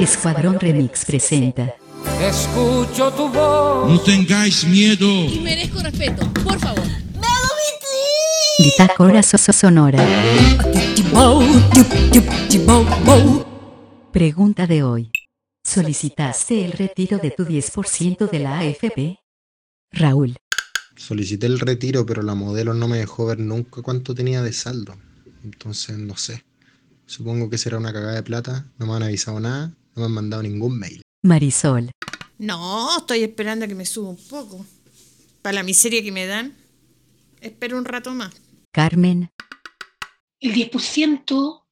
Escuadrón Remix presenta. Escucho tu voz. No tengáis miedo. Y merezco respeto, por favor. Bitácora so- so- Sonora. Pregunta de hoy. ¿Solicitaste el retiro de tu 10% de la AFP? Raúl. Solicité el retiro, pero la modelo no me dejó ver nunca cuánto tenía de saldo. Entonces, no sé. Supongo que será una cagada de plata. No me han avisado nada. No me han mandado ningún mail. Marisol. No, estoy esperando a que me suba un poco. Para la miseria que me dan, espero un rato más. Carmen. El 10%,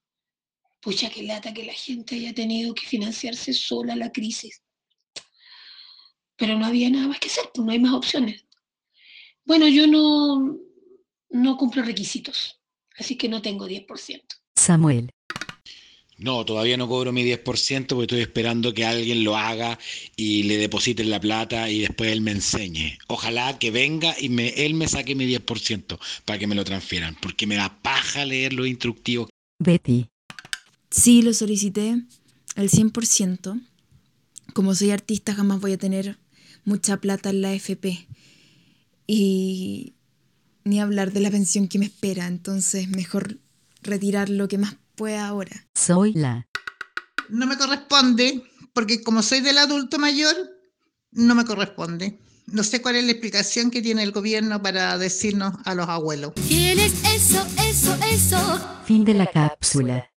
pucha que lata que la gente haya tenido que financiarse sola la crisis. Pero no había nada más que hacer, pues no hay más opciones. Bueno, yo no, no cumplo requisitos, así que no tengo 10%. Samuel. No, todavía no cobro mi 10% porque estoy esperando que alguien lo haga y le depositen la plata y después él me enseñe. Ojalá que venga y me, él me saque mi 10% para que me lo transfieran, porque me da paja leer los instructivos. Betty. Sí, lo solicité al 100%. Como soy artista, jamás voy a tener mucha plata en la FP. Y ni hablar de la pensión que me espera. Entonces, mejor retirar lo que más pueda ahora. Soy la. No me corresponde, porque como soy del adulto mayor, no me corresponde. No sé cuál es la explicación que tiene el gobierno para decirnos a los abuelos. ¿Quién es eso, eso, eso? Fin de la cápsula.